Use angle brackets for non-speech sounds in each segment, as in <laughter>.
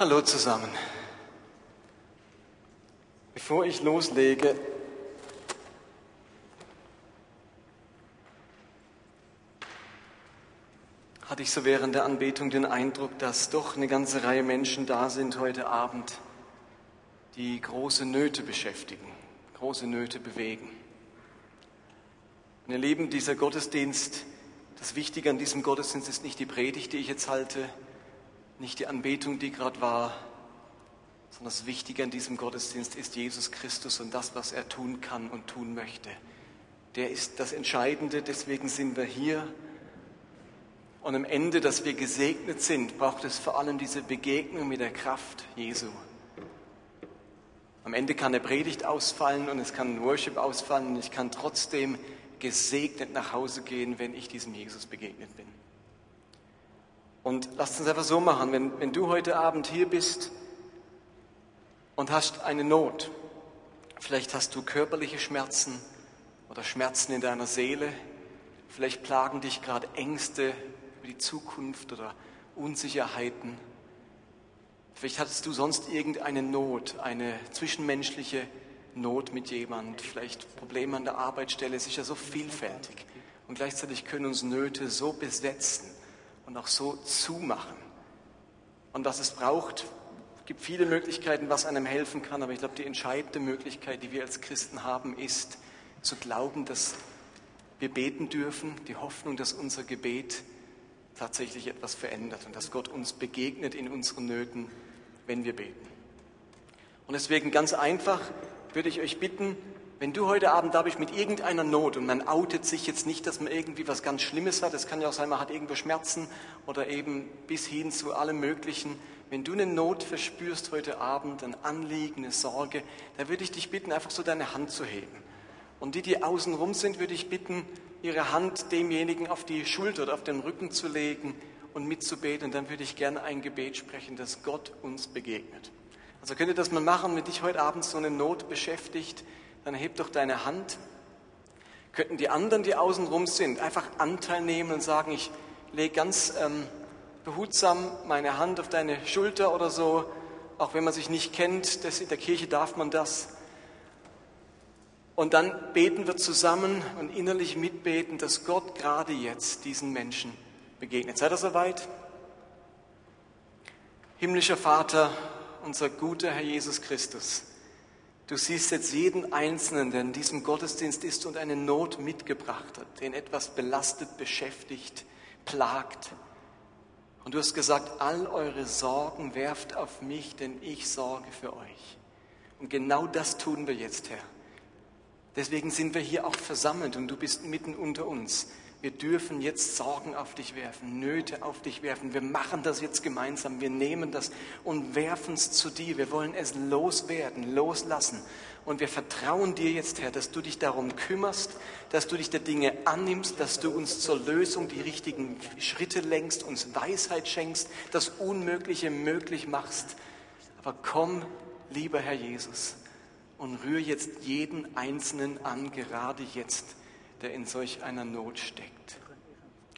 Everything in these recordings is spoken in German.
Hallo zusammen. Bevor ich loslege, hatte ich so während der Anbetung den Eindruck, dass doch eine ganze Reihe Menschen da sind heute Abend, die große Nöte beschäftigen, große Nöte bewegen. Und ihr Lieben, dieser Gottesdienst, das Wichtige an diesem Gottesdienst ist nicht die Predigt, die ich jetzt halte, nicht die Anbetung, die gerade war, sondern das Wichtige an diesem Gottesdienst ist Jesus Christus und das, was er tun kann und tun möchte. Der ist das Entscheidende, deswegen sind wir hier. Und am Ende, dass wir gesegnet sind, braucht es vor allem diese Begegnung mit der Kraft Jesu. Am Ende kann eine Predigt ausfallen und es kann ein Worship ausfallen und ich kann trotzdem gesegnet nach Hause gehen, wenn ich diesem Jesus begegnet bin. Und lasst uns einfach so machen, wenn, wenn du heute Abend hier bist und hast eine Not, vielleicht hast du körperliche Schmerzen oder Schmerzen in deiner Seele, vielleicht plagen dich gerade Ängste über die Zukunft oder Unsicherheiten, vielleicht hattest du sonst irgendeine Not, eine zwischenmenschliche Not mit jemand, vielleicht Probleme an der Arbeitsstelle, ja so vielfältig. Und gleichzeitig können uns Nöte so besetzen und auch so zumachen. Und was es braucht, gibt viele Möglichkeiten, was einem helfen kann, aber ich glaube, die entscheidende Möglichkeit, die wir als Christen haben, ist zu glauben, dass wir beten dürfen, die Hoffnung, dass unser Gebet tatsächlich etwas verändert und dass Gott uns begegnet in unseren Nöten, wenn wir beten. Und deswegen ganz einfach würde ich euch bitten, wenn du heute Abend da bist mit irgendeiner Not und man outet sich jetzt nicht, dass man irgendwie was ganz Schlimmes hat, es kann ja auch sein, man hat irgendwo Schmerzen oder eben bis hin zu allem Möglichen. Wenn du eine Not verspürst heute Abend, ein Anliegen, eine Sorge, dann würde ich dich bitten, einfach so deine Hand zu heben. Und die, die außen rum sind, würde ich bitten, ihre Hand demjenigen auf die Schulter oder auf den Rücken zu legen und mitzubeten. Und dann würde ich gerne ein Gebet sprechen, dass Gott uns begegnet. Also könnt ihr das mal machen, wenn dich heute Abend so eine Not beschäftigt, dann heb doch deine Hand. Könnten die anderen, die außenrum sind, einfach Anteil nehmen und sagen, ich lege ganz ähm, behutsam meine Hand auf deine Schulter oder so, auch wenn man sich nicht kennt, das, in der Kirche darf man das. Und dann beten wir zusammen und innerlich mitbeten, dass Gott gerade jetzt diesen Menschen begegnet. Seid ihr soweit? Himmlischer Vater, unser guter Herr Jesus Christus, Du siehst jetzt jeden Einzelnen, der in diesem Gottesdienst ist und eine Not mitgebracht hat, den etwas belastet, beschäftigt, plagt. Und du hast gesagt, all eure Sorgen werft auf mich, denn ich sorge für euch. Und genau das tun wir jetzt, Herr. Deswegen sind wir hier auch versammelt und du bist mitten unter uns. Wir dürfen jetzt Sorgen auf dich werfen, Nöte auf dich werfen. Wir machen das jetzt gemeinsam. Wir nehmen das und werfen es zu dir. Wir wollen es loswerden, loslassen. Und wir vertrauen dir jetzt, Herr, dass du dich darum kümmerst, dass du dich der Dinge annimmst, dass du uns zur Lösung die richtigen Schritte lenkst, uns Weisheit schenkst, das Unmögliche möglich machst. Aber komm, lieber Herr Jesus, und rühr jetzt jeden Einzelnen an, gerade jetzt der in solch einer Not steckt.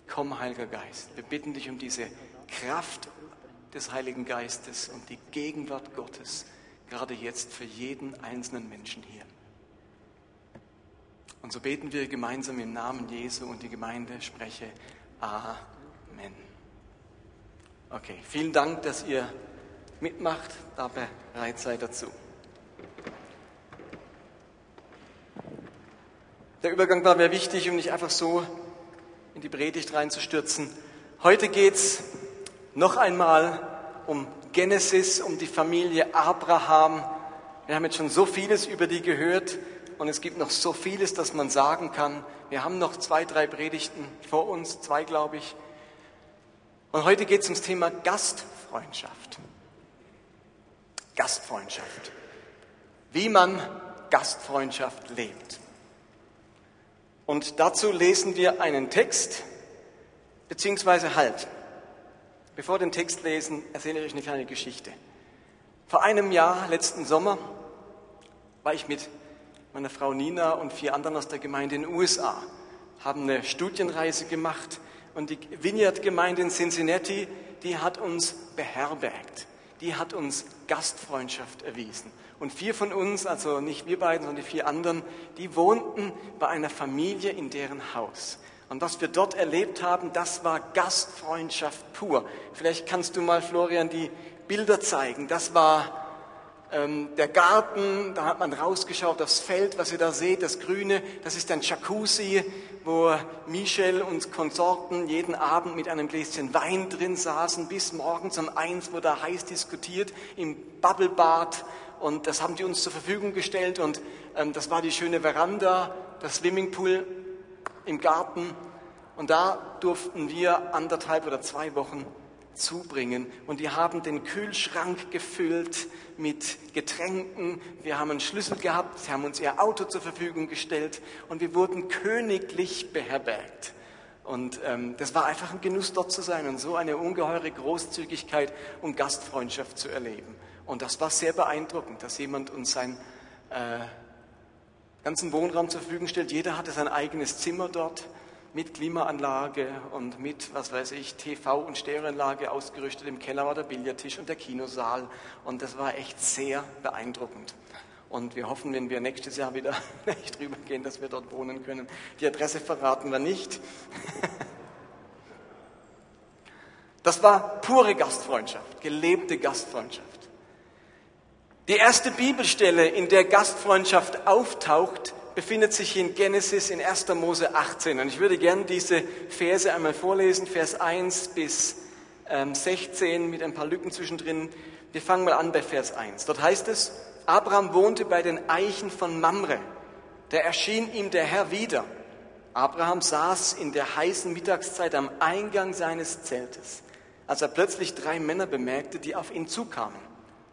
Komm, Heiliger Geist, wir bitten dich um diese Kraft des Heiligen Geistes und die Gegenwart Gottes, gerade jetzt für jeden einzelnen Menschen hier. Und so beten wir gemeinsam im Namen Jesu und die Gemeinde spreche Amen. Okay, vielen Dank, dass ihr mitmacht, da bereit seid dazu. Der Übergang war mir wichtig, um nicht einfach so in die Predigt reinzustürzen. Heute geht es noch einmal um Genesis, um die Familie Abraham. Wir haben jetzt schon so vieles über die gehört und es gibt noch so vieles, das man sagen kann. Wir haben noch zwei, drei Predigten vor uns, zwei glaube ich. Und heute geht es ums Thema Gastfreundschaft. Gastfreundschaft. Wie man Gastfreundschaft lebt. Und dazu lesen wir einen Text, beziehungsweise halt. Bevor den Text lesen, erzähle ich euch eine kleine Geschichte. Vor einem Jahr, letzten Sommer, war ich mit meiner Frau Nina und vier anderen aus der Gemeinde in den USA, haben eine Studienreise gemacht und die Vineyard-Gemeinde in Cincinnati, die hat uns beherbergt. die hat uns Gastfreundschaft erwiesen. Und vier von uns, also nicht wir beiden, sondern die vier anderen, die wohnten bei einer Familie in deren Haus. Und was wir dort erlebt haben, das war Gastfreundschaft pur. Vielleicht kannst du mal, Florian, die Bilder zeigen. Das war ähm, der Garten, da hat man rausgeschaut aufs Feld, was ihr da seht, das Grüne, das ist ein Jacuzzi, wo Michel und Konsorten jeden Abend mit einem Gläschen Wein drin saßen, bis morgens um eins wurde heiß diskutiert im Bubblebad und das haben die uns zur Verfügung gestellt und ähm, das war die schöne Veranda, das Swimmingpool im Garten und da durften wir anderthalb oder zwei Wochen zubringen. Und die haben den Kühlschrank gefüllt mit Getränken. Wir haben einen Schlüssel gehabt, sie haben uns ihr Auto zur Verfügung gestellt und wir wurden königlich beherbergt. Und ähm, das war einfach ein Genuss, dort zu sein und so eine ungeheure Großzügigkeit und Gastfreundschaft zu erleben. Und das war sehr beeindruckend, dass jemand uns seinen äh, ganzen Wohnraum zur Verfügung stellt. Jeder hatte sein eigenes Zimmer dort mit Klimaanlage und mit, was weiß ich, TV- und Stereoanlage ausgerüstet. Im Keller war der Billardtisch und der Kinosaal. Und das war echt sehr beeindruckend. Und wir hoffen, wenn wir nächstes Jahr wieder <laughs> nicht rübergehen, dass wir dort wohnen können. Die Adresse verraten wir nicht. <laughs> Das war pure Gastfreundschaft, gelebte Gastfreundschaft. Die erste Bibelstelle, in der Gastfreundschaft auftaucht, befindet sich in Genesis in 1. Mose 18. Und ich würde gerne diese Verse einmal vorlesen, Vers 1 bis 16 ähm, mit ein paar Lücken zwischendrin. Wir fangen mal an bei Vers 1. Dort heißt es, Abraham wohnte bei den Eichen von Mamre. Da erschien ihm der Herr wieder. Abraham saß in der heißen Mittagszeit am Eingang seines Zeltes, als er plötzlich drei Männer bemerkte, die auf ihn zukamen.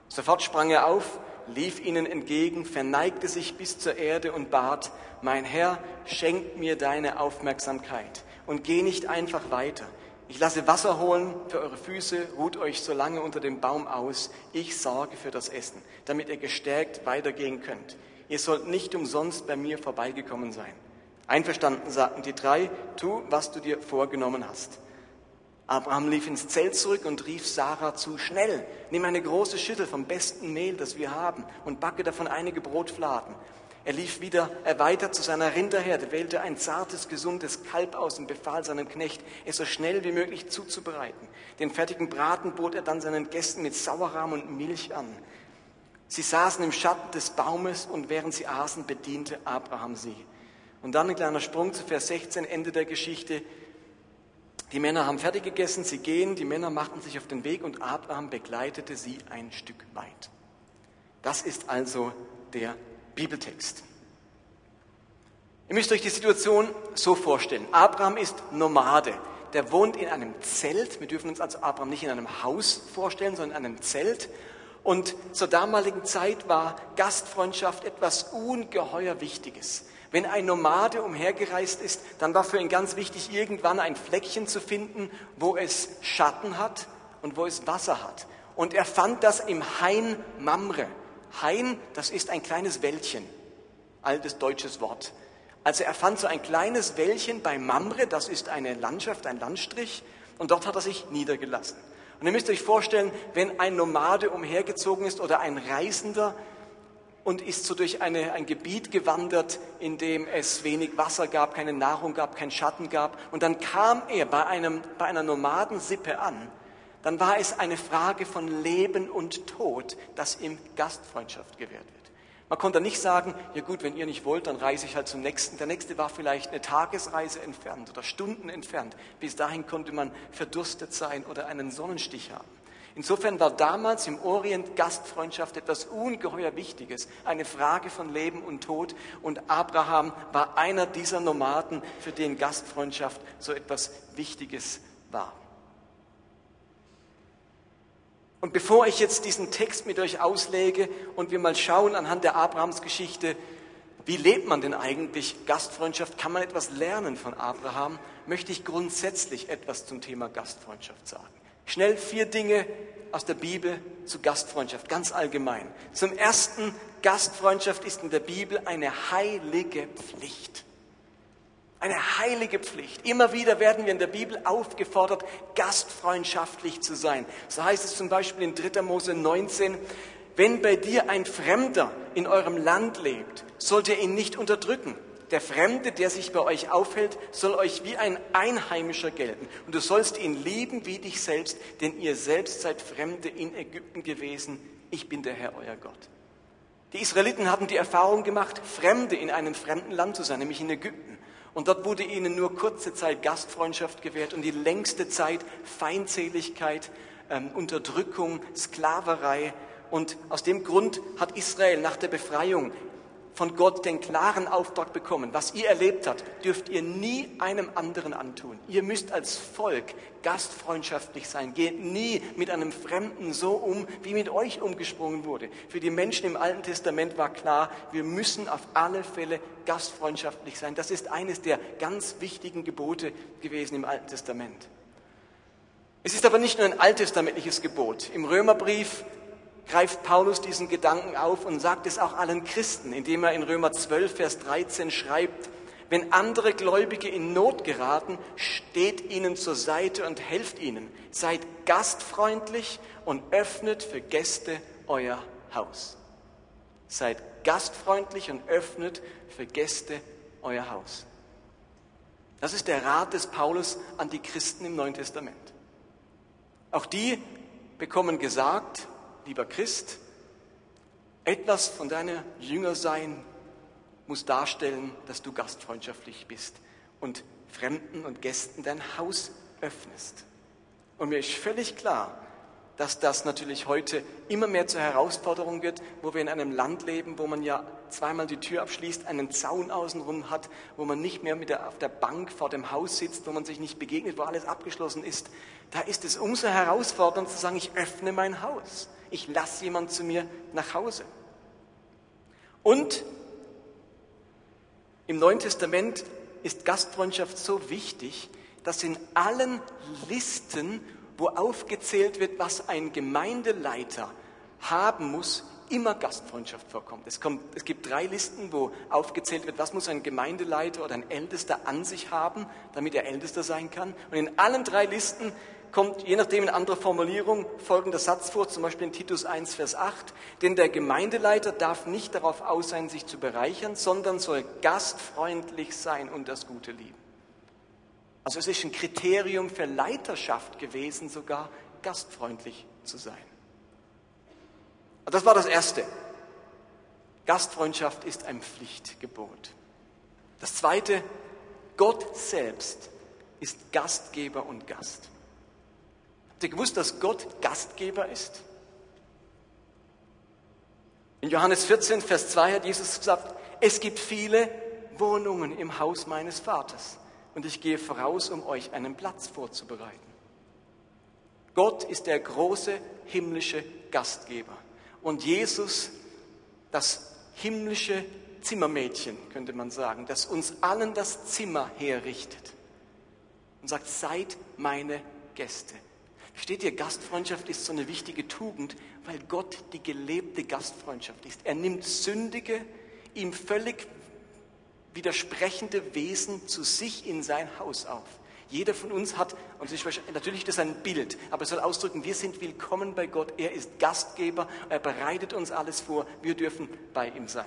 Sofort sprang er auf, lief ihnen entgegen, verneigte sich bis zur Erde und bat, mein Herr, schenk mir deine Aufmerksamkeit und geh nicht einfach weiter. Ich lasse Wasser holen für eure Füße, ruht euch so lange unter dem Baum aus. Ich sorge für das Essen, damit ihr gestärkt weitergehen könnt. Ihr sollt nicht umsonst bei mir vorbeigekommen sein. Einverstanden, sagten die drei, tu, was du dir vorgenommen hast. Abraham lief ins Zelt zurück und rief Sarah zu, schnell, nimm eine große Schüssel vom besten Mehl, das wir haben, und backe davon einige Brotfladen. Er lief wieder erweitert zu seiner Rinderherde, wählte ein zartes, gesundes Kalb aus und befahl seinem Knecht, es so schnell wie möglich zuzubereiten. Den fertigen Braten bot er dann seinen Gästen mit Sauerrahm und Milch an. Sie saßen im Schatten des Baumes und während sie aßen, bediente Abraham sie. Und dann ein kleiner Sprung zu Vers 16, Ende der Geschichte. Die Männer haben fertig gegessen, sie gehen, die Männer machten sich auf den Weg und Abraham begleitete sie ein Stück weit. Das ist also der Bibeltext. Ihr müsst euch die Situation so vorstellen. Abraham ist Nomade. Der wohnt in einem Zelt. Wir dürfen uns also Abraham nicht in einem Haus vorstellen, sondern in einem Zelt. Und zur damaligen Zeit war Gastfreundschaft etwas ungeheuer Wichtiges. Wenn ein Nomade umhergereist ist, dann war für ihn ganz wichtig, irgendwann ein Fleckchen zu finden, wo es Schatten hat und wo es Wasser hat. Und er fand das im Hain Mamre. Hain, das ist ein kleines Wäldchen, altes deutsches Wort. Also er fand so ein kleines Wäldchen bei Mamre, das ist eine Landschaft, ein Landstrich, und dort hat er sich niedergelassen. Und ihr müsst euch vorstellen, wenn ein Nomade umhergezogen ist oder ein Reisender, und ist so durch eine, ein Gebiet gewandert, in dem es wenig Wasser gab, keine Nahrung gab, keinen Schatten gab. Und dann kam er bei, einem, bei einer Nomadensippe an. Dann war es eine Frage von Leben und Tod, das ihm Gastfreundschaft gewährt wird. Man konnte nicht sagen, ja gut, wenn ihr nicht wollt, dann reise ich halt zum nächsten. Der nächste war vielleicht eine Tagesreise entfernt oder Stunden entfernt. Bis dahin konnte man verdurstet sein oder einen Sonnenstich haben. Insofern war damals im Orient Gastfreundschaft etwas ungeheuer Wichtiges, eine Frage von Leben und Tod. Und Abraham war einer dieser Nomaden, für den Gastfreundschaft so etwas Wichtiges war. Und bevor ich jetzt diesen Text mit euch auslege und wir mal schauen anhand der Abrahamsgeschichte, wie lebt man denn eigentlich Gastfreundschaft? Kann man etwas lernen von Abraham? Möchte ich grundsätzlich etwas zum Thema Gastfreundschaft sagen. Schnell vier Dinge aus der Bibel zu Gastfreundschaft, ganz allgemein. Zum ersten, Gastfreundschaft ist in der Bibel eine heilige Pflicht. Eine heilige Pflicht. Immer wieder werden wir in der Bibel aufgefordert, gastfreundschaftlich zu sein. So heißt es zum Beispiel in 3. Mose 19, wenn bei dir ein Fremder in eurem Land lebt, sollt ihr ihn nicht unterdrücken. Der Fremde, der sich bei euch aufhält, soll euch wie ein Einheimischer gelten. Und du sollst ihn lieben wie dich selbst, denn ihr selbst seid Fremde in Ägypten gewesen. Ich bin der Herr, euer Gott. Die Israeliten hatten die Erfahrung gemacht, Fremde in einem fremden Land zu sein, nämlich in Ägypten. Und dort wurde ihnen nur kurze Zeit Gastfreundschaft gewährt und die längste Zeit Feindseligkeit, ähm, Unterdrückung, Sklaverei. Und aus dem Grund hat Israel nach der Befreiung von Gott den klaren Auftrag bekommen, was ihr erlebt habt, dürft ihr nie einem anderen antun. Ihr müsst als Volk gastfreundschaftlich sein. Geht nie mit einem Fremden so um, wie mit euch umgesprungen wurde. Für die Menschen im Alten Testament war klar, wir müssen auf alle Fälle gastfreundschaftlich sein. Das ist eines der ganz wichtigen Gebote gewesen im Alten Testament. Es ist aber nicht nur ein alttestamentliches Gebot. Im Römerbrief greift Paulus diesen Gedanken auf und sagt es auch allen Christen, indem er in Römer 12, Vers 13 schreibt, wenn andere Gläubige in Not geraten, steht ihnen zur Seite und helft ihnen. Seid gastfreundlich und öffnet für Gäste euer Haus. Seid gastfreundlich und öffnet für Gäste euer Haus. Das ist der Rat des Paulus an die Christen im Neuen Testament. Auch die bekommen gesagt, lieber Christ, etwas von deiner Jüngersein muss darstellen, dass du gastfreundschaftlich bist und Fremden und Gästen dein Haus öffnest. Und mir ist völlig klar, dass das natürlich heute immer mehr zur Herausforderung wird, wo wir in einem Land leben, wo man ja zweimal die Tür abschließt, einen Zaun außenrum hat, wo man nicht mehr mit der, auf der Bank vor dem Haus sitzt, wo man sich nicht begegnet, wo alles abgeschlossen ist. Da ist es umso herausfordernder zu sagen, ich öffne mein Haus ich lasse jemand zu mir nach Hause. Und im Neuen Testament ist Gastfreundschaft so wichtig, dass in allen Listen, wo aufgezählt wird, was ein Gemeindeleiter haben muss, immer Gastfreundschaft vorkommt. Es, kommt. es gibt drei Listen, wo aufgezählt wird, was muss ein Gemeindeleiter oder ein Ältester an sich haben, damit er Ältester sein kann. Und in allen drei Listen kommt je nachdem in anderer Formulierung folgender Satz vor, zum Beispiel in Titus 1, Vers 8. Denn der Gemeindeleiter darf nicht darauf aus sein, sich zu bereichern, sondern soll gastfreundlich sein und das Gute lieben. Also es ist ein Kriterium für Leiterschaft gewesen, sogar gastfreundlich zu sein. Und das war das Erste. Gastfreundschaft ist ein Pflichtgebot. Das Zweite, Gott selbst ist Gastgeber und Gast. Habt ihr gewusst, dass Gott Gastgeber ist? In Johannes 14, Vers 2 hat Jesus gesagt, es gibt viele Wohnungen im Haus meines Vaters und ich gehe voraus, um euch einen Platz vorzubereiten. Gott ist der große himmlische Gastgeber und Jesus das himmlische Zimmermädchen, könnte man sagen, das uns allen das Zimmer herrichtet und sagt, seid meine Gäste. Steht ihr, Gastfreundschaft ist so eine wichtige Tugend, weil Gott die gelebte Gastfreundschaft ist. Er nimmt sündige, ihm völlig widersprechende Wesen zu sich in sein Haus auf. Jeder von uns hat, und natürlich ist das ein Bild, aber es soll ausdrücken, wir sind willkommen bei Gott. Er ist Gastgeber, er bereitet uns alles vor, wir dürfen bei ihm sein.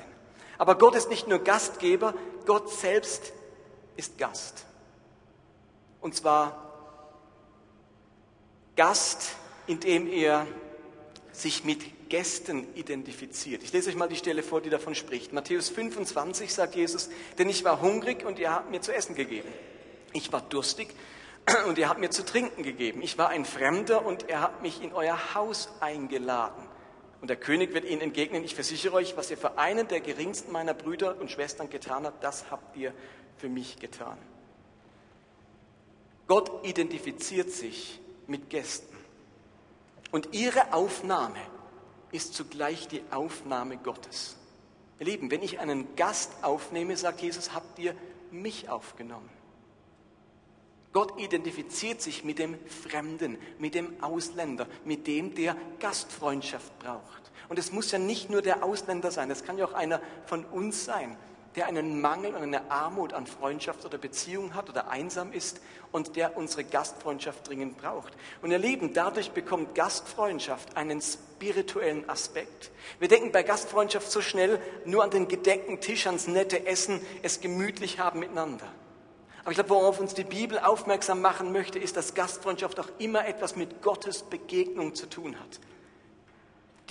Aber Gott ist nicht nur Gastgeber, Gott selbst ist Gast. Und zwar Gast, indem er sich mit Gästen identifiziert. Ich lese euch mal die Stelle vor, die davon spricht. Matthäus 25 sagt Jesus, denn ich war hungrig und ihr habt mir zu essen gegeben. Ich war durstig <clears throat> und ihr habt mir zu trinken gegeben. Ich war ein Fremder und ihr habt mich in euer Haus eingeladen. Und der König wird ihnen entgegnen, ich versichere euch, was ihr für einen der geringsten meiner Brüder und Schwestern getan habt, das habt ihr für mich getan. Gott identifiziert sich mit Gästen. Und ihre Aufnahme ist zugleich die Aufnahme Gottes. Ihr Lieben, wenn ich einen Gast aufnehme, sagt Jesus, habt ihr mich aufgenommen. Gott identifiziert sich mit dem Fremden, mit dem Ausländer, mit dem, der Gastfreundschaft braucht. Und es muss ja nicht nur der Ausländer sein, es kann ja auch einer von uns sein, der einen Mangel und eine Armut an Freundschaft oder Beziehung hat oder einsam ist und der unsere Gastfreundschaft dringend braucht. Und ihr Lieben, dadurch bekommt Gastfreundschaft einen spirituellen Aspekt. Wir denken bei Gastfreundschaft so schnell nur an den gedeckten Tisch, ans nette Essen, es gemütlich haben miteinander. Aber ich glaube, worauf uns die Bibel aufmerksam machen möchte, ist, dass Gastfreundschaft auch immer etwas mit Gottes Begegnung zu tun hat.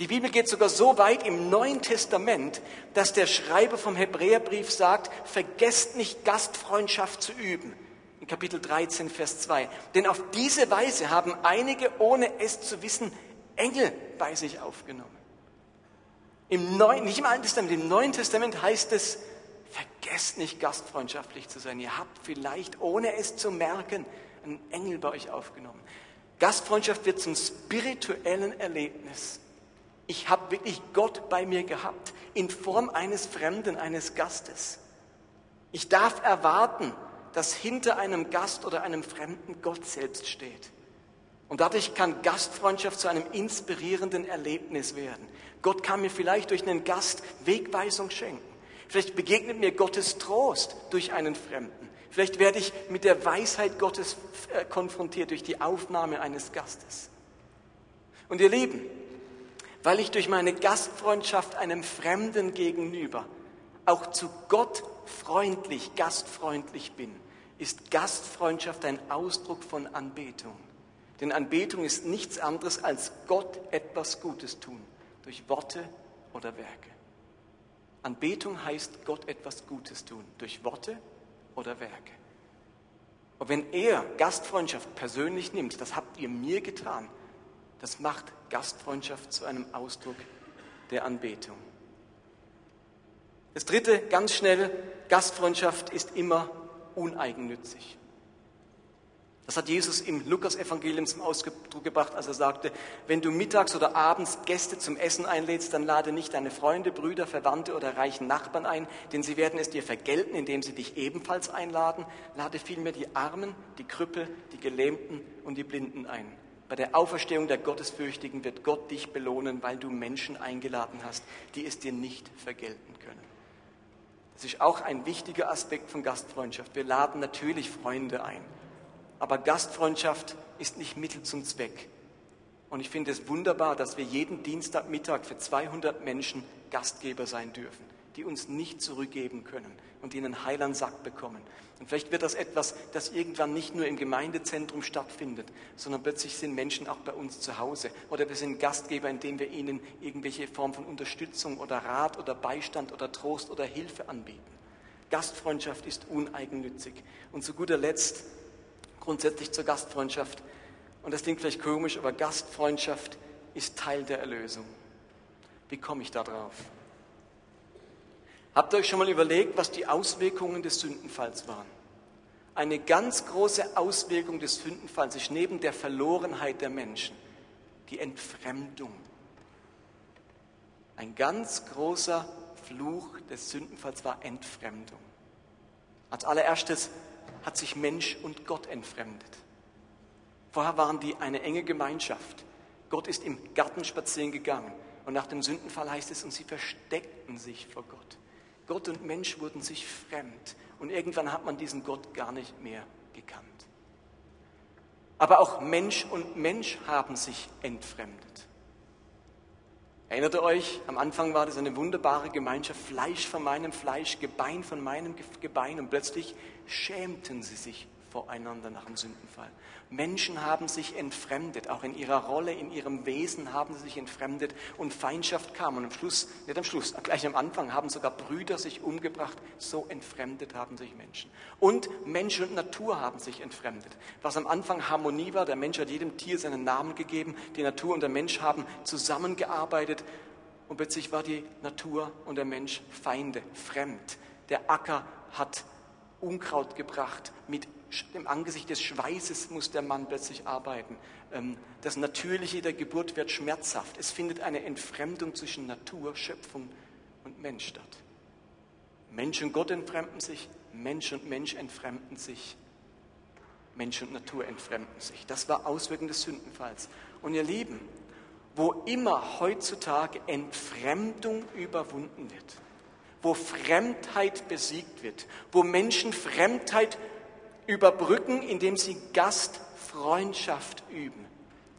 Die Bibel geht sogar so weit im Neuen Testament, dass der Schreiber vom Hebräerbrief sagt, vergesst nicht Gastfreundschaft zu üben. In Kapitel 13, Vers 2. Denn auf diese Weise haben einige, ohne es zu wissen, Engel bei sich aufgenommen. Im Neuen, nicht im Alten Testament, im Neuen Testament heißt es, vergesst nicht gastfreundschaftlich zu sein. Ihr habt vielleicht, ohne es zu merken, einen Engel bei euch aufgenommen. Gastfreundschaft wird zum spirituellen Erlebnis ich habe wirklich Gott bei mir gehabt, in Form eines Fremden, eines Gastes. Ich darf erwarten, dass hinter einem Gast oder einem Fremden Gott selbst steht. Und dadurch kann Gastfreundschaft zu einem inspirierenden Erlebnis werden. Gott kann mir vielleicht durch einen Gast Wegweisung schenken. Vielleicht begegnet mir Gottes Trost durch einen Fremden. Vielleicht werde ich mit der Weisheit Gottes äh, konfrontiert durch die Aufnahme eines Gastes. Und ihr Lieben, weil ich durch meine Gastfreundschaft einem Fremden gegenüber auch zu Gott freundlich, gastfreundlich bin, ist Gastfreundschaft ein Ausdruck von Anbetung. Denn Anbetung ist nichts anderes als Gott etwas Gutes tun, durch Worte oder Werke. Anbetung heißt Gott etwas Gutes tun, durch Worte oder Werke. Und wenn er Gastfreundschaft persönlich nimmt, das habt ihr mir getan, das macht Gastfreundschaft zu einem Ausdruck der Anbetung. Das dritte, ganz schnell, Gastfreundschaft ist immer uneigennützig. Das hat Jesus im Lukas-Evangelium zum Ausdruck gebracht, als er sagte, wenn du mittags oder abends Gäste zum Essen einlädst, dann lade nicht deine Freunde, Brüder, Verwandte oder reichen Nachbarn ein, denn sie werden es dir vergelten, indem sie dich ebenfalls einladen. Lade vielmehr die Armen, die Krüppel, die Gelähmten und die Blinden ein. Bei der Auferstehung der Gottesfürchtigen wird Gott dich belohnen, weil du Menschen eingeladen hast, die es dir nicht vergelten können. Das ist auch ein wichtiger Aspekt von Gastfreundschaft. Wir laden natürlich Freunde ein, aber Gastfreundschaft ist nicht Mittel zum Zweck. Und ich finde es wunderbar, dass wir jeden Dienstagmittag für 200 Menschen Gastgeber sein dürfen die uns nicht zurückgeben können und die einen heilen Sack bekommen. Und vielleicht wird das etwas, das irgendwann nicht nur im Gemeindezentrum stattfindet, sondern plötzlich sind Menschen auch bei uns zu Hause. Oder wir sind Gastgeber, indem wir ihnen irgendwelche Form von Unterstützung oder Rat oder Beistand oder Trost oder Hilfe anbieten. Gastfreundschaft ist uneigennützig. Und zu guter Letzt grundsätzlich zur Gastfreundschaft. Und das klingt vielleicht komisch, aber Gastfreundschaft ist Teil der Erlösung. Wie komme ich da drauf? Habt ihr euch schon mal überlegt, was die Auswirkungen des Sündenfalls waren? Eine ganz große Auswirkung des Sündenfalls ist neben der Verlorenheit der Menschen die Entfremdung. Ein ganz großer Fluch des Sündenfalls war Entfremdung. Als allererstes hat sich Mensch und Gott entfremdet. Vorher waren die eine enge Gemeinschaft. Gott ist im Garten spazieren gegangen und nach dem Sündenfall heißt es, und sie versteckten sich vor Gott. Gott und Mensch wurden sich fremd und irgendwann hat man diesen Gott gar nicht mehr gekannt. Aber auch Mensch und Mensch haben sich entfremdet. Erinnert ihr euch, am Anfang war das eine wunderbare Gemeinschaft, Fleisch von meinem Fleisch, Gebein von meinem Gebein und plötzlich schämten sie sich voreinander nach dem Sündenfall. Menschen haben sich entfremdet, auch in ihrer Rolle, in ihrem Wesen haben sie sich entfremdet und Feindschaft kam. Und am Schluss, nicht am Schluss, gleich am Anfang haben sogar Brüder sich umgebracht. So entfremdet haben sich Menschen. Und Mensch und Natur haben sich entfremdet. Was am Anfang Harmonie war, der Mensch hat jedem Tier seinen Namen gegeben, die Natur und der Mensch haben zusammengearbeitet und plötzlich war die Natur und der Mensch Feinde, fremd. Der Acker hat Unkraut gebracht. Mit dem Angesicht des Schweißes muss der Mann plötzlich arbeiten. Ähm, das Natürliche der Geburt wird schmerzhaft. Es findet eine Entfremdung zwischen Natur, Schöpfung und Mensch statt. Mensch und Gott entfremden sich, Mensch und Mensch entfremden sich, Mensch und Natur entfremden sich. Das war Auswirkung des Sündenfalls. Und ihr Lieben, wo immer heutzutage Entfremdung überwunden wird, wo Fremdheit besiegt wird, wo Menschen Fremdheit überbrücken, indem sie Gastfreundschaft üben,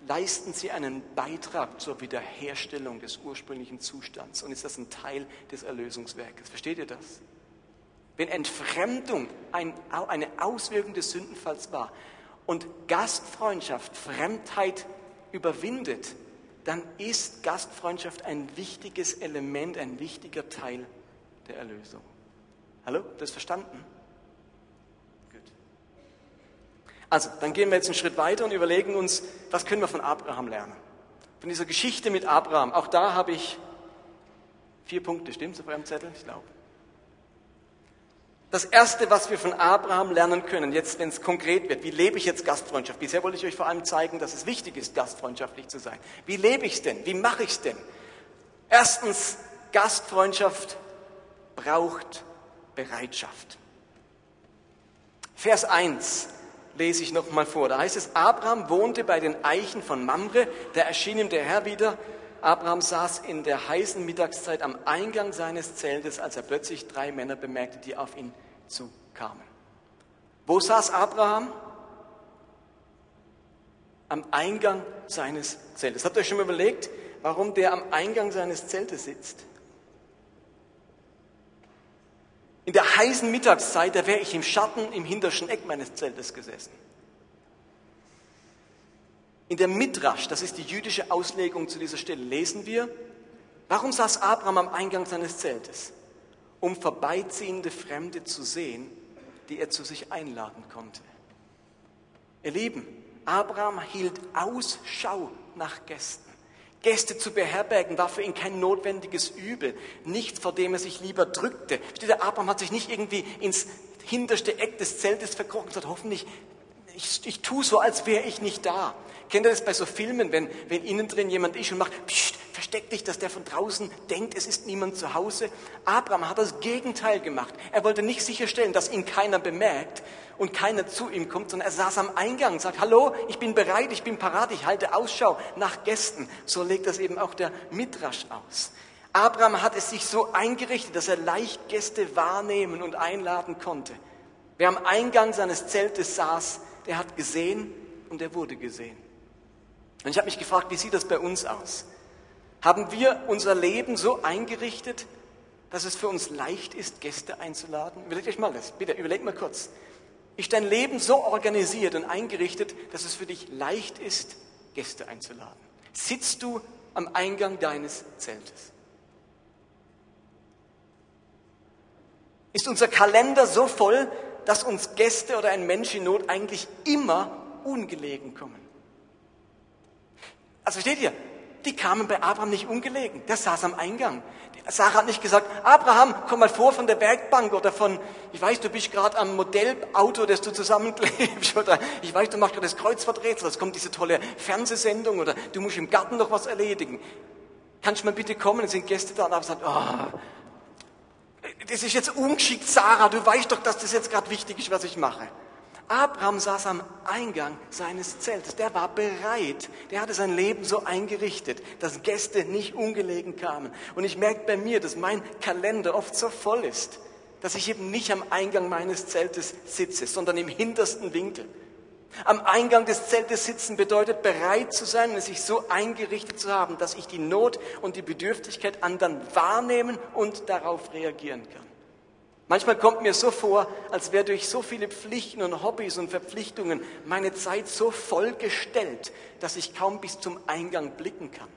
leisten sie einen Beitrag zur Wiederherstellung des ursprünglichen Zustands und ist das ein Teil des Erlösungswerkes. Versteht ihr das? Wenn Entfremdung ein, eine Auswirkung des Sündenfalls war und Gastfreundschaft Fremdheit überwindet, dann ist Gastfreundschaft ein wichtiges Element, ein wichtiger Teil der Erlösung. Hallo, das verstanden? Gut. Also, dann gehen wir jetzt einen Schritt weiter und überlegen uns, was können wir von Abraham lernen? Von dieser Geschichte mit Abraham. Auch da habe ich vier Punkte, stimmt's auf eurem Zettel? Ich glaube. Das Erste, was wir von Abraham lernen können, jetzt wenn es konkret wird, wie lebe ich jetzt Gastfreundschaft? Bisher wollte ich euch vor allem zeigen, dass es wichtig ist, gastfreundschaftlich zu sein. Wie lebe ich es denn? Wie mache ich es denn? Erstens, Gastfreundschaft braucht Bereitschaft. Vers 1 lese ich nochmal vor. Da heißt es, Abraham wohnte bei den Eichen von Mamre, da erschien ihm der Herr wieder. Abraham saß in der heißen Mittagszeit am Eingang seines Zeltes, als er plötzlich drei Männer bemerkte, die auf ihn zukamen. Wo saß Abraham? Am Eingang seines Zeltes. Habt ihr euch schon mal überlegt, warum der am Eingang seines Zeltes sitzt? In der heißen Mittagszeit, da wäre ich im Schatten im hintersten Eck meines Zeltes gesessen. In der Midrash, das ist die jüdische Auslegung zu dieser Stelle, lesen wir, warum saß Abraham am Eingang seines Zeltes? Um vorbeiziehende Fremde zu sehen, die er zu sich einladen konnte. Ihr Lieben, Abraham hielt Ausschau nach Gästen. Gäste zu beherbergen war für ihn kein notwendiges Übel, nichts, vor dem er sich lieber drückte. Der Abraham hat sich nicht irgendwie ins hinterste Eck des Zeltes verkrochen und gesagt, hoffentlich, ich, ich tue so, als wäre ich nicht da. Kennt ihr das bei so Filmen, wenn, wenn innen drin jemand ist und macht, pst, versteck dich, dass der von draußen denkt, es ist niemand zu Hause? Abraham hat das Gegenteil gemacht. Er wollte nicht sicherstellen, dass ihn keiner bemerkt und keiner zu ihm kommt, sondern er saß am Eingang und sagt, hallo, ich bin bereit, ich bin parat, ich halte Ausschau nach Gästen. So legt das eben auch der Midrasch aus. Abraham hat es sich so eingerichtet, dass er leicht Gäste wahrnehmen und einladen konnte. Wer am Eingang seines Zeltes saß, der hat gesehen und er wurde gesehen. Und ich habe mich gefragt, wie sieht das bei uns aus? Haben wir unser Leben so eingerichtet, dass es für uns leicht ist, Gäste einzuladen? Überlegt euch mal das, bitte, überlegt mal kurz. Ist dein Leben so organisiert und eingerichtet, dass es für dich leicht ist, Gäste einzuladen? Sitzt du am Eingang deines Zeltes? Ist unser Kalender so voll, dass uns Gäste oder ein Mensch in Not eigentlich immer ungelegen kommen? Also steht ihr, die kamen bei Abraham nicht ungelegen. Der saß am Eingang. Sarah hat nicht gesagt, Abraham, komm mal vor von der Werkbank oder von, ich weiß, du bist gerade am Modellauto, das du zusammenklebst <laughs> oder ich weiß, du machst gerade das Kreuzworträtsel, es kommt diese tolle Fernsehsendung oder du musst im Garten noch was erledigen. Kannst du mal bitte kommen? Es sind Gäste da und Abraham sagt, oh, das ist jetzt ungeschickt, Sarah, du weißt doch, dass das jetzt gerade wichtig ist, was ich mache. Abraham saß am Eingang seines Zeltes. Der war bereit. Der hatte sein Leben so eingerichtet, dass Gäste nicht ungelegen kamen. Und ich merke bei mir, dass mein Kalender oft so voll ist, dass ich eben nicht am Eingang meines Zeltes sitze, sondern im hintersten Winkel. Am Eingang des Zeltes sitzen bedeutet bereit zu sein und sich so eingerichtet zu haben, dass ich die Not und die Bedürftigkeit anderen wahrnehmen und darauf reagieren kann. Manchmal kommt mir so vor, als wäre durch so viele Pflichten und Hobbys und Verpflichtungen meine Zeit so vollgestellt, dass ich kaum bis zum Eingang blicken kann.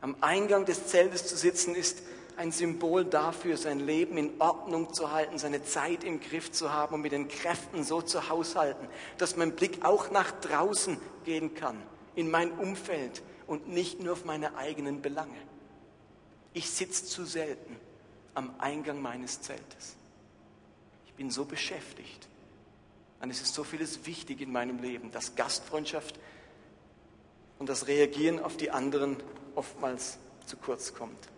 Am Eingang des Zeltes zu sitzen ist ein Symbol dafür, sein Leben in Ordnung zu halten, seine Zeit im Griff zu haben und mit den Kräften so zu haushalten, dass mein Blick auch nach draußen gehen kann, in mein Umfeld und nicht nur auf meine eigenen Belange. Ich sitze zu selten am Eingang meines Zeltes. Ich bin so beschäftigt. Und es ist so vieles wichtig in meinem Leben, dass Gastfreundschaft und das Reagieren auf die anderen oftmals zu kurz kommt.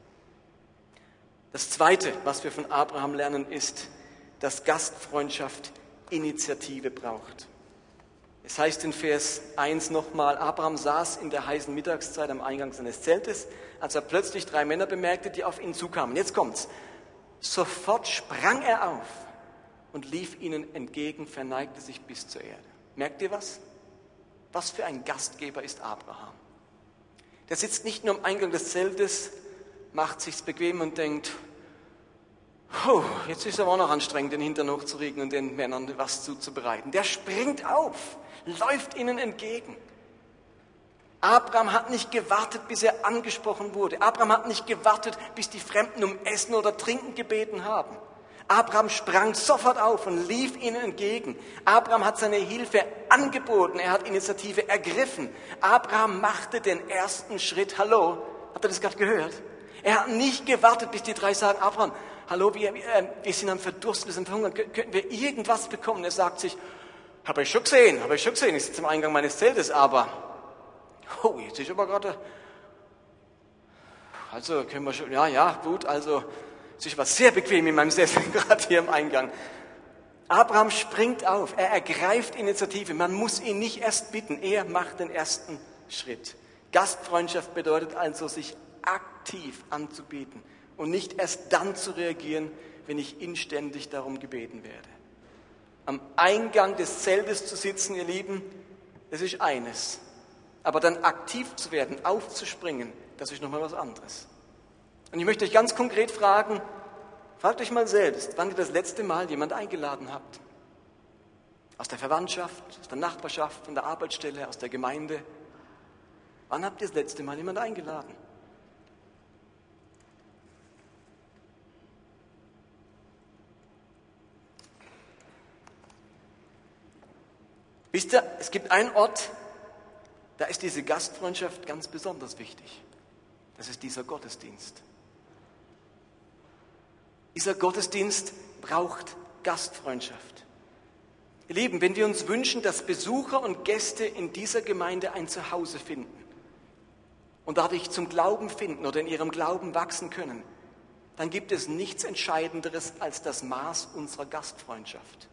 Das Zweite, was wir von Abraham lernen, ist, dass Gastfreundschaft Initiative braucht. Es heißt in Vers 1 nochmal, Abraham saß in der heißen Mittagszeit am Eingang seines Zeltes, als er plötzlich drei Männer bemerkte, die auf ihn zukamen. Jetzt kommt's. Sofort sprang er auf und lief ihnen entgegen, verneigte sich bis zur Erde. Merkt ihr was? Was für ein Gastgeber ist Abraham? Der sitzt nicht nur am Eingang des Zeltes, macht sich's bequem und denkt, oh, jetzt ist aber auch noch anstrengend, den Hintern hochzuregen und den Männern was zuzubereiten. Der springt auf, läuft ihnen entgegen. Abraham hat nicht gewartet, bis er angesprochen wurde. Abraham hat nicht gewartet, bis die Fremden um Essen oder Trinken gebeten haben. Abraham sprang sofort auf und lief ihnen entgegen. Abraham hat seine Hilfe angeboten, er hat Initiative ergriffen. Abraham machte den ersten Schritt. Hallo, habt ihr das gerade gehört? Er hat nicht gewartet, bis die drei sagen, Abraham, hallo, wir, äh, wir sind am Verdursten, wir sind am Verhungern, könnten wir irgendwas bekommen? Er sagt sich, habe ich schon gesehen, habe ich schon gesehen, ich sitze am Eingang meines Zeltes, aber, oh, jetzt ist aber gerade, also können wir schon, ja, ja, gut, also ich war sehr bequem in meinem Sessel, <laughs> gerade hier im Eingang. Abraham springt auf, er ergreift Initiative. Man muss ihn nicht erst bitten, er macht den ersten Schritt. Gastfreundschaft bedeutet also, sich aktiv anzubieten und nicht erst dann zu reagieren, wenn ich inständig darum gebeten werde. Am Eingang des Zeltes zu sitzen, ihr Lieben, das ist eines. Aber dann aktiv zu werden, aufzuspringen, das ist nochmal was anderes. Und ich möchte euch ganz konkret fragen, fragt euch mal selbst, wann ihr das letzte Mal jemand eingeladen habt. Aus der Verwandtschaft, aus der Nachbarschaft, von der Arbeitsstelle, aus der Gemeinde. Wann habt ihr das letzte Mal jemand eingeladen? Wisst ihr, es gibt einen Ort, da ist diese Gastfreundschaft ganz besonders wichtig. Das ist dieser Gottesdienst. Dieser Gottesdienst braucht Gastfreundschaft. Ihr Lieben, wenn wir uns wünschen, dass Besucher und Gäste in dieser Gemeinde ein Zuhause finden und dadurch zum Glauben finden oder in ihrem Glauben wachsen können, dann gibt es nichts Entscheidenderes als das Maß unserer Gastfreundschaft.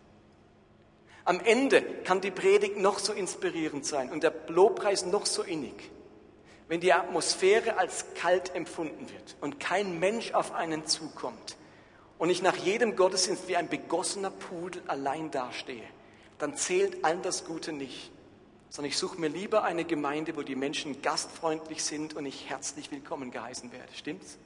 Am Ende kann die Predigt noch so inspirierend sein und der Lobpreis noch so innig. Wenn die Atmosphäre als kalt empfunden wird und kein Mensch auf einen zukommt, und ich nach jedem Gottesdienst wie ein begossener Pudel allein dastehe, dann zählt all das Gute nicht, sondern ich suche mir lieber eine Gemeinde, wo die Menschen gastfreundlich sind und ich herzlich willkommen geheißen werde. Stimmt's?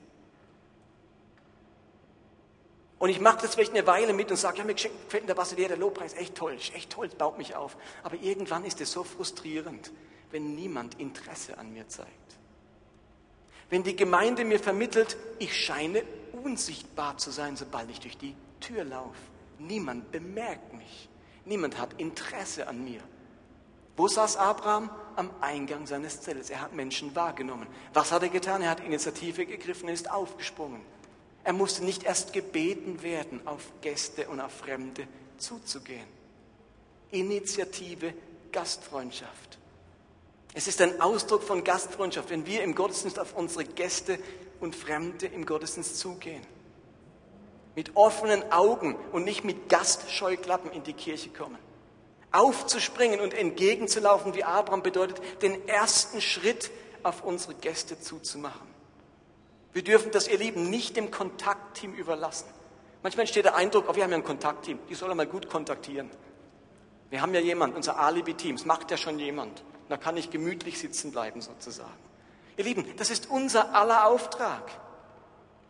Und ich mache das vielleicht eine Weile mit und sage, ja, mir gefällt der Basilea, der Lobpreis, echt toll, echt toll, baut mich auf. Aber irgendwann ist es so frustrierend, wenn niemand Interesse an mir zeigt. Wenn die Gemeinde mir vermittelt, ich scheine unsichtbar zu sein, sobald ich durch die Tür laufe. Niemand bemerkt mich. Niemand hat Interesse an mir. Wo saß Abraham? Am Eingang seines Zeltes. Er hat Menschen wahrgenommen. Was hat er getan? Er hat Initiative gegriffen und ist aufgesprungen. Er musste nicht erst gebeten werden, auf Gäste und auf Fremde zuzugehen. Initiative, Gastfreundschaft. Es ist ein Ausdruck von Gastfreundschaft, wenn wir im Gottesdienst auf unsere Gäste und Fremde im Gottesdienst zugehen. Mit offenen Augen und nicht mit Gastscheuklappen in die Kirche kommen. Aufzuspringen und entgegenzulaufen wie Abraham bedeutet, den ersten Schritt auf unsere Gäste zuzumachen. Wir dürfen das, ihr Lieben, nicht dem Kontaktteam überlassen. Manchmal entsteht der Eindruck, oh, wir haben ja ein Kontaktteam, die sollen mal gut kontaktieren. Wir haben ja jemand, unser Alibi-Team, das macht ja schon jemand. Da kann ich gemütlich sitzen bleiben sozusagen. Ihr Lieben, das ist unser aller Auftrag.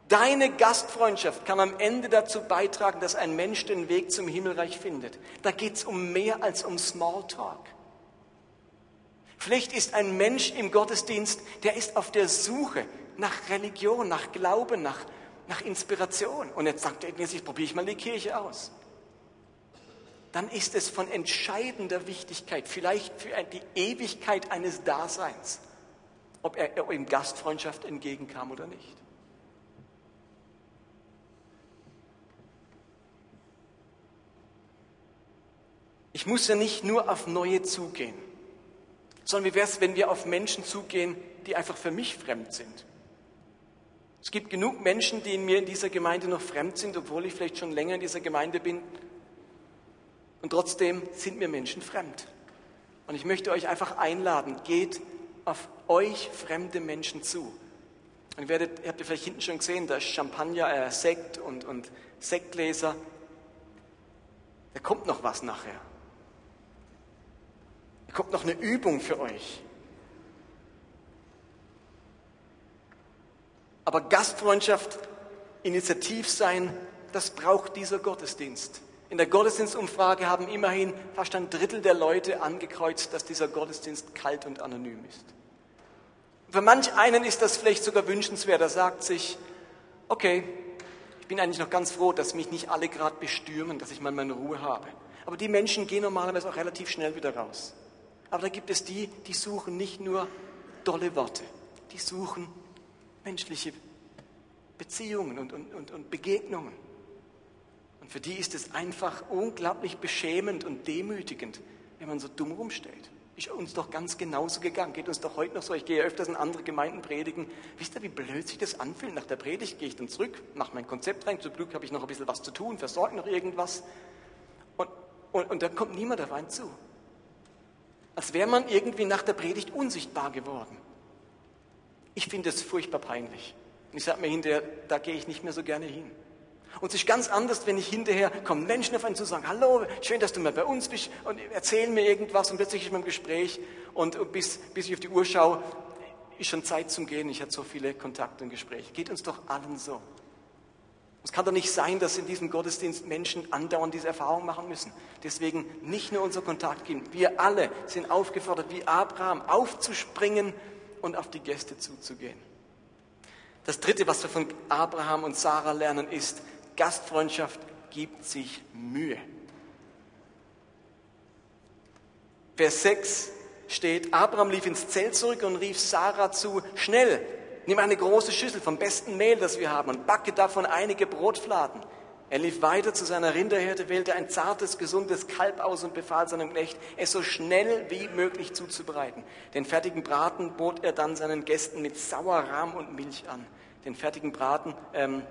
Deine Gastfreundschaft kann am Ende dazu beitragen, dass ein Mensch den Weg zum Himmelreich findet. Da geht es um mehr als um Smalltalk. Vielleicht ist ein Mensch im Gottesdienst, der ist auf der Suche nach Religion, nach Glauben, nach, nach Inspiration. Und jetzt sagt er, jetzt probiere ich mal die Kirche aus. Dann ist es von entscheidender Wichtigkeit, vielleicht für die Ewigkeit eines Daseins, ob er ihm Gastfreundschaft entgegenkam oder nicht. Ich muss ja nicht nur auf Neue zugehen, sondern wie wäre es, wenn wir auf Menschen zugehen, die einfach für mich fremd sind? Es gibt genug Menschen, die in mir in dieser Gemeinde noch fremd sind, obwohl ich vielleicht schon länger in dieser Gemeinde bin. Und trotzdem sind mir Menschen fremd. Und ich möchte euch einfach einladen, geht auf euch fremde Menschen zu. Und ihr, werdet, ihr habt ihr vielleicht hinten schon gesehen, da ist Champagner, äh, Sekt und, und Sektgläser. Da kommt noch was nachher. Da kommt noch eine Übung für euch. Aber Gastfreundschaft, Initiativ sein, das braucht dieser Gottesdienst. In der Gottesdienstumfrage haben immerhin fast ein Drittel der Leute angekreuzt, dass dieser Gottesdienst kalt und anonym ist. Für manch einen ist das vielleicht sogar wünschenswert. Er sagt sich, okay, ich bin eigentlich noch ganz froh, dass mich nicht alle gerade bestürmen, dass ich mal meine Ruhe habe. Aber die Menschen gehen normalerweise auch relativ schnell wieder raus. Aber da gibt es die, die suchen nicht nur dolle Worte, die suchen menschliche Beziehungen und, und, und, Begegnungen. Und für die ist es einfach unglaublich beschämend und demütigend, wenn man so dumm rumstellt. Ist uns doch ganz genauso gegangen. Geht uns doch heute noch so. Ich gehe öfters in andere Gemeinden predigen. Wisst ihr, wie blöd sich das anfühlt? Nach der Predigt gehe ich dann zurück, mache mein Konzept rein. Zum Glück habe ich noch ein bisschen was zu tun, versorge noch irgendwas. Und, und, und dann kommt niemand auf einen zu. Als wäre man irgendwie nach der Predigt unsichtbar geworden. Ich finde es furchtbar peinlich. Und ich sage mir hinterher, da gehe ich nicht mehr so gerne hin. Und es ist ganz anders, wenn ich hinterher kommen Menschen auf einen zu sagen, hallo, schön, dass du mal bei uns bist und erzählen mir irgendwas und plötzlich ist man im Gespräch und bis, bis ich auf die Uhr schaue, ist schon Zeit zum Gehen. Ich hatte so viele Kontakte und Gespräche. Geht uns doch allen so. Es kann doch nicht sein, dass in diesem Gottesdienst Menschen andauernd diese Erfahrung machen müssen. Deswegen nicht nur unser Kontakt gehen. Wir alle sind aufgefordert, wie Abraham, aufzuspringen und auf die Gäste zuzugehen. Das Dritte, was wir von Abraham und Sarah lernen, ist, Gastfreundschaft gibt sich Mühe. Vers 6 steht, Abraham lief ins Zelt zurück und rief Sarah zu, schnell, nimm eine große Schüssel vom besten Mehl, das wir haben, und backe davon einige Brotfladen. Er lief weiter zu seiner Rinderherde, wählte ein zartes, gesundes Kalb aus und befahl seinem Knecht, es so schnell wie möglich zuzubereiten. Den fertigen Braten bot er dann seinen Gästen mit Sauerrahm und Milch an. Den fertigen Braten ähm,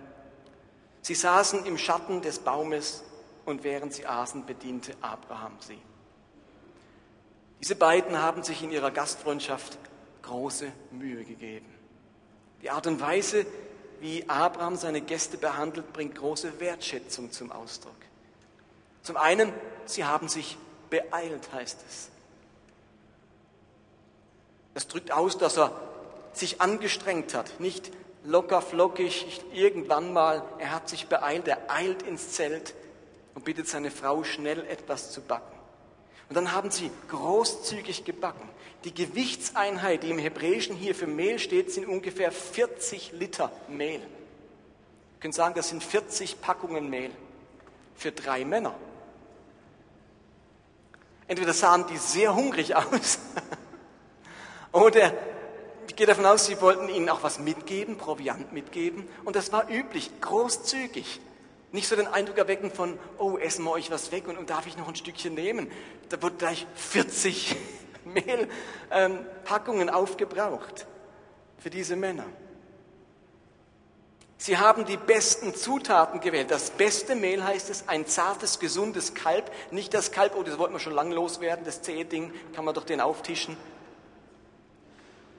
Sie saßen im Schatten des Baumes und während sie aßen, bediente Abraham sie. Diese beiden haben sich in ihrer Gastfreundschaft große Mühe gegeben. Die Art und Weise, wie Abraham seine Gäste behandelt, bringt große Wertschätzung zum Ausdruck. Zum einen, sie haben sich beeilt, heißt es. Das drückt aus, dass er sich angestrengt hat, nicht locker flockig, irgendwann mal, er hat sich beeilt, er eilt ins Zelt und bittet seine Frau schnell etwas zu backen. Und dann haben sie großzügig gebacken. Die Gewichtseinheit, die im Hebräischen hier für Mehl steht, sind ungefähr 40 Liter Mehl. Ihr könnt sagen, das sind 40 Packungen Mehl für drei Männer. Entweder sahen die sehr hungrig <laughs> aus oder ich gehe davon aus, sie wollten ihnen auch was mitgeben, Proviant mitgeben. Und das war üblich, großzügig. Nicht so den Eindruck erwecken von, oh, essen wir euch was weg und, und darf ich noch ein Stückchen nehmen. Da wird gleich 40 Mehlpackungen ähm, aufgebraucht für diese Männer. Sie haben die besten Zutaten gewählt. Das beste Mehl heißt es, ein zartes, gesundes Kalb. Nicht das Kalb, oh, das wollten wir schon lang loswerden, das zähe Ding, kann man doch den auftischen.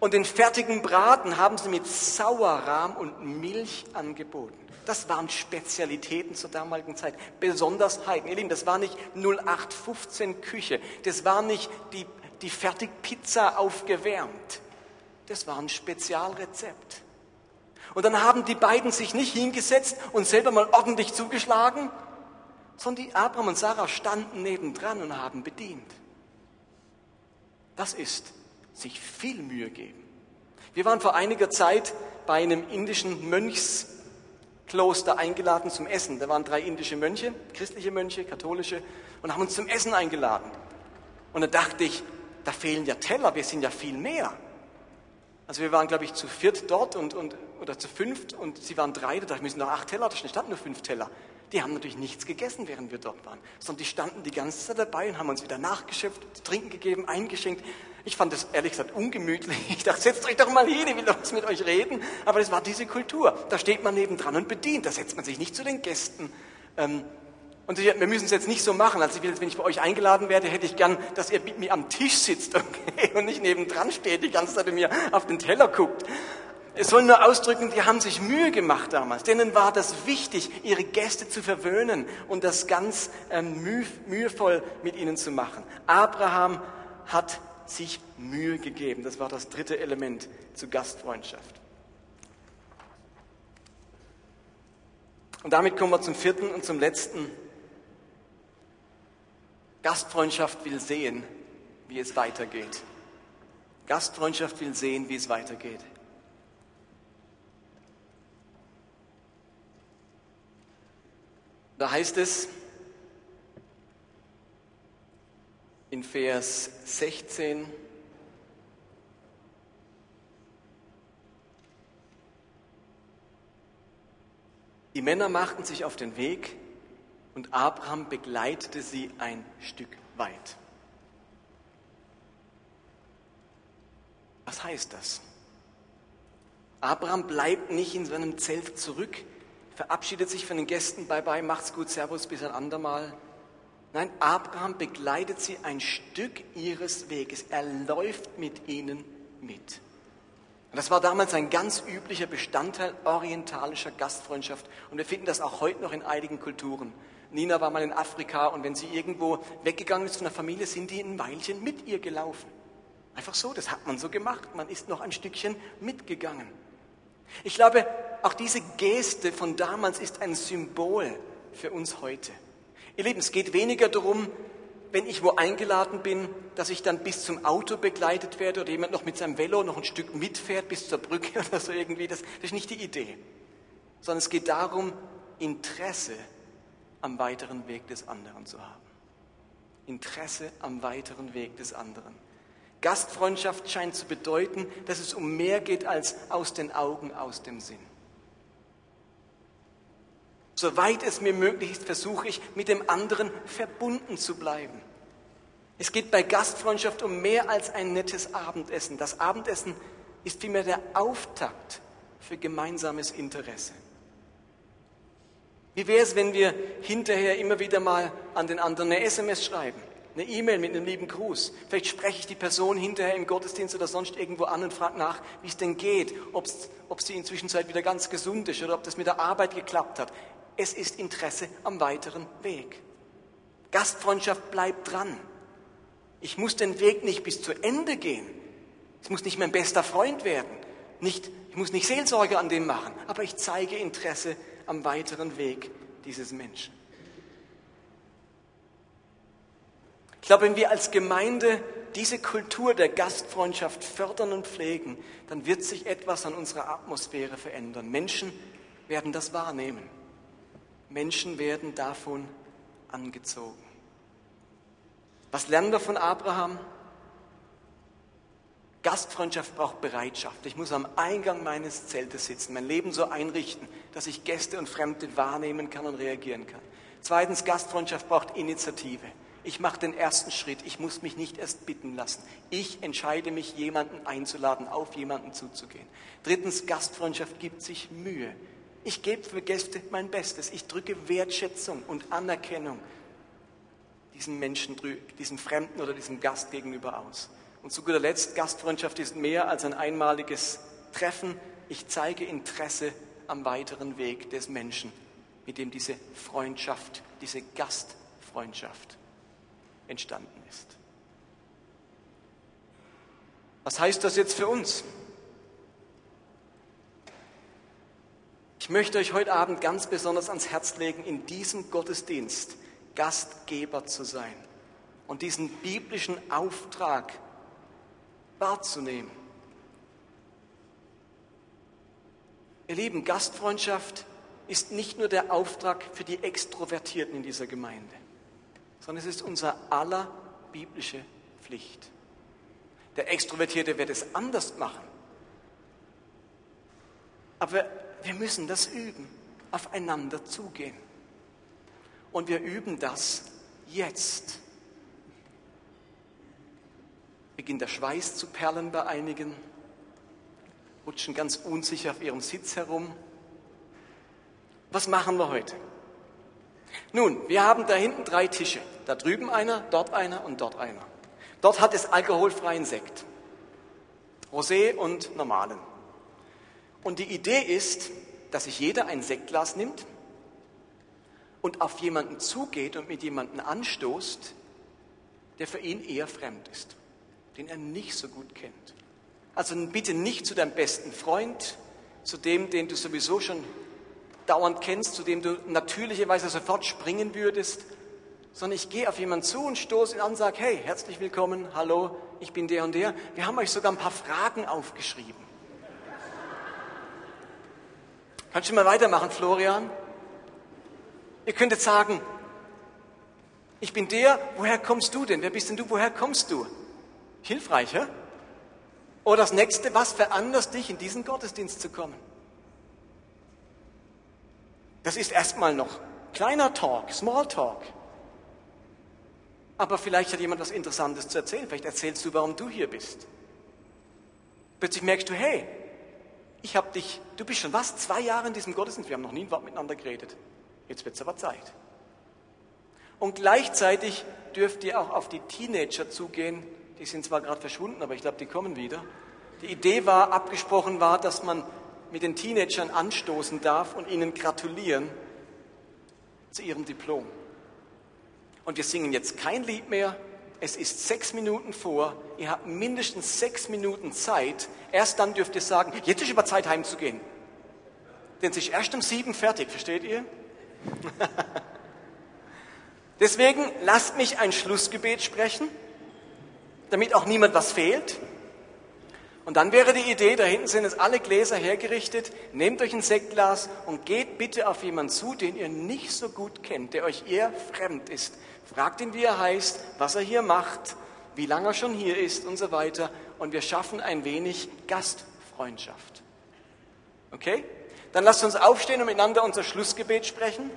Und den fertigen Braten haben sie mit Sauerrahm und Milch angeboten. Das waren Spezialitäten zur damaligen Zeit, Besonderheiten. Ihr Lieben, das war nicht 0815 Küche, das war nicht die, die Fertigpizza aufgewärmt. Das war ein Spezialrezept. Und dann haben die beiden sich nicht hingesetzt und selber mal ordentlich zugeschlagen, sondern die Abraham und Sarah standen nebendran und haben bedient. Das ist sich viel Mühe geben. Wir waren vor einiger Zeit bei einem indischen Mönchskloster eingeladen zum Essen. Da waren drei indische Mönche, christliche Mönche, katholische, und haben uns zum Essen eingeladen. Und da dachte ich, da fehlen ja Teller, wir sind ja viel mehr. Also wir waren, glaube ich, zu viert dort und, und, oder zu fünft und sie waren drei, da dachte ich, müssen noch acht Teller, da standen nur fünf Teller. Die haben natürlich nichts gegessen, während wir dort waren, sondern die standen die ganze Zeit dabei und haben uns wieder nachgeschöpft, zu trinken gegeben, eingeschenkt. Ich fand das ehrlich gesagt ungemütlich. Ich dachte, setzt euch doch mal hin, ich will doch was mit euch reden. Aber das war diese Kultur. Da steht man nebendran und bedient. Da setzt man sich nicht zu den Gästen. Ähm, und wir müssen es jetzt nicht so machen. Also wenn ich bei euch eingeladen werde, hätte ich gern, dass ihr mit mir am Tisch sitzt <laughs> okay? und nicht nebendran steht, die ganze Zeit und mir auf den Teller guckt. Es soll nur ausdrücken, die haben sich Mühe gemacht damals. Denen war das wichtig, ihre Gäste zu verwöhnen und das ganz ähm, müh, mühevoll mit ihnen zu machen. Abraham hat sich Mühe gegeben. Das war das dritte Element zu Gastfreundschaft. Und damit kommen wir zum vierten und zum letzten. Gastfreundschaft will sehen, wie es weitergeht. Gastfreundschaft will sehen, wie es weitergeht. Da heißt es in Vers 16, Die Männer machten sich auf den Weg und Abraham begleitete sie ein Stück weit. Was heißt das? Abraham bleibt nicht in seinem Zelt zurück, verabschiedet sich von den Gästen, bye bye, macht's gut, Servus, bis ein andermal. Nein, Abraham begleitet sie ein Stück ihres Weges. Er läuft mit ihnen mit. Und das war damals ein ganz üblicher Bestandteil orientalischer Gastfreundschaft. Und wir finden das auch heute noch in einigen Kulturen. Nina war mal in Afrika und wenn sie irgendwo weggegangen ist von der Familie, sind die ein Weilchen mit ihr gelaufen. Einfach so, das hat man so gemacht. Man ist noch ein Stückchen mitgegangen. Ich glaube, auch diese Geste von damals ist ein Symbol für uns heute. Ihr Lieben, es geht weniger darum, wenn ich wo eingeladen bin, dass ich dann bis zum Auto begleitet werde oder jemand noch mit seinem Velo noch ein Stück mitfährt bis zur Brücke <laughs> oder so irgendwie. Das, das ist nicht die Idee. Sondern es geht darum, Interesse am weiteren Weg des anderen zu haben. Interesse am weiteren Weg des anderen. Gastfreundschaft scheint zu bedeuten, dass es um mehr geht als aus den Augen, aus dem Sinn. Soweit es mir möglich ist, versuche ich, mit dem anderen verbunden zu bleiben. Es geht bei Gastfreundschaft um mehr als ein nettes Abendessen. Das Abendessen ist vielmehr der Auftakt für gemeinsames Interesse. Wie wäre es, wenn wir hinterher immer wieder mal an den anderen eine SMS schreiben? eine E-Mail mit einem lieben Gruß. Vielleicht spreche ich die Person hinterher im Gottesdienst oder sonst irgendwo an und frage nach, wie es denn geht, ob sie inzwischen wieder ganz gesund ist oder ob das mit der Arbeit geklappt hat. Es ist Interesse am weiteren Weg. Gastfreundschaft bleibt dran. Ich muss den Weg nicht bis zu Ende gehen. Es muss nicht mein bester Freund werden. Nicht, ich muss nicht Seelsorge an dem machen, aber ich zeige Interesse am weiteren Weg dieses Menschen. Ich glaube, wenn wir als Gemeinde diese Kultur der Gastfreundschaft fördern und pflegen, dann wird sich etwas an unserer Atmosphäre verändern. Menschen werden das wahrnehmen. Menschen werden davon angezogen. Was lernen wir von Abraham? Gastfreundschaft braucht Bereitschaft. Ich muss am Eingang meines Zeltes sitzen, mein Leben so einrichten, dass ich Gäste und Fremde wahrnehmen kann und reagieren kann. Zweitens, Gastfreundschaft braucht Initiative. Ich mache den ersten Schritt. Ich muss mich nicht erst bitten lassen. Ich entscheide mich, jemanden einzuladen, auf jemanden zuzugehen. Drittens, Gastfreundschaft gibt sich Mühe. Ich gebe für Gäste mein Bestes. Ich drücke Wertschätzung und Anerkennung diesem Menschen, diesem Fremden oder diesem Gast gegenüber aus. Und zu guter Letzt, Gastfreundschaft ist mehr als ein einmaliges Treffen. Ich zeige Interesse am weiteren Weg des Menschen, mit dem diese Freundschaft, diese Gastfreundschaft entstanden ist. Was heißt das jetzt für uns? Ich möchte euch heute Abend ganz besonders ans Herz legen, in diesem Gottesdienst Gastgeber zu sein und diesen biblischen Auftrag wahrzunehmen. Ihr Lieben, Gastfreundschaft ist nicht nur der Auftrag für die Extrovertierten in dieser Gemeinde sondern es ist unser aller biblische Pflicht. Der Extrovertierte wird es anders machen. Aber wir müssen das üben, aufeinander zugehen. Und wir üben das jetzt. Beginnt der Schweiß zu perlen bei einigen, rutschen ganz unsicher auf ihrem Sitz herum. Was machen wir heute? Nun, wir haben da hinten drei Tische. Da drüben einer, dort einer und dort einer. Dort hat es alkoholfreien Sekt. Rosé und normalen. Und die Idee ist, dass sich jeder ein Sektglas nimmt und auf jemanden zugeht und mit jemanden anstoßt, der für ihn eher fremd ist, den er nicht so gut kennt. Also bitte nicht zu deinem besten Freund, zu dem, den du sowieso schon dauernd kennst, zu dem du natürlicherweise sofort springen würdest, sondern ich gehe auf jemanden zu und stoße ihn an und sage, hey, herzlich willkommen, hallo, ich bin der und der. Wir haben euch sogar ein paar Fragen aufgeschrieben. Kannst du mal weitermachen, Florian? Ihr könntet sagen, ich bin der, woher kommst du denn? Wer bist denn du, woher kommst du? Hilfreich, hä? Oder das nächste, was veranlasst dich, in diesen Gottesdienst zu kommen? Das ist erstmal noch kleiner Talk, Small Talk. Aber vielleicht hat jemand was Interessantes zu erzählen. Vielleicht erzählst du, warum du hier bist. Plötzlich merkst du, hey, ich habe dich, du bist schon was, zwei Jahre in diesem Gottesdienst, wir haben noch nie ein Wort miteinander geredet. Jetzt wird es aber Zeit. Und gleichzeitig dürft ihr auch auf die Teenager zugehen. Die sind zwar gerade verschwunden, aber ich glaube, die kommen wieder. Die Idee war, abgesprochen war, dass man mit den Teenagern anstoßen darf und ihnen gratulieren zu ihrem Diplom. Und wir singen jetzt kein Lied mehr. Es ist sechs Minuten vor. Ihr habt mindestens sechs Minuten Zeit. Erst dann dürft ihr sagen, jetzt ist über Zeit heimzugehen. Denn es ist erst um sieben fertig, versteht ihr? <laughs> Deswegen lasst mich ein Schlussgebet sprechen, damit auch niemand was fehlt. Und dann wäre die Idee, da hinten sind jetzt alle Gläser hergerichtet, nehmt euch ein Sektglas und geht bitte auf jemanden zu, den ihr nicht so gut kennt, der euch eher fremd ist. Fragt ihn, wie er heißt, was er hier macht, wie lange er schon hier ist und so weiter. Und wir schaffen ein wenig Gastfreundschaft. Okay? Dann lasst uns aufstehen und miteinander unser Schlussgebet sprechen.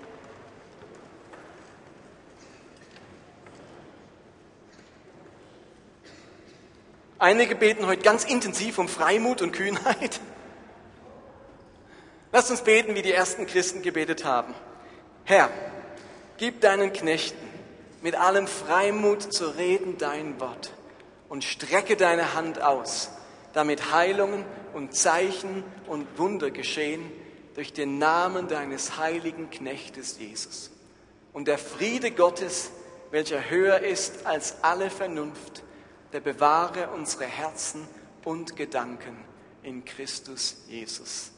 Einige beten heute ganz intensiv um Freimut und Kühnheit. Lasst uns beten, wie die ersten Christen gebetet haben. Herr, gib deinen Knechten mit allem Freimut zu reden dein Wort und strecke deine Hand aus, damit Heilungen und Zeichen und Wunder geschehen durch den Namen deines heiligen Knechtes Jesus. Und der Friede Gottes, welcher höher ist als alle Vernunft, der bewahre unsere Herzen und Gedanken in Christus Jesus.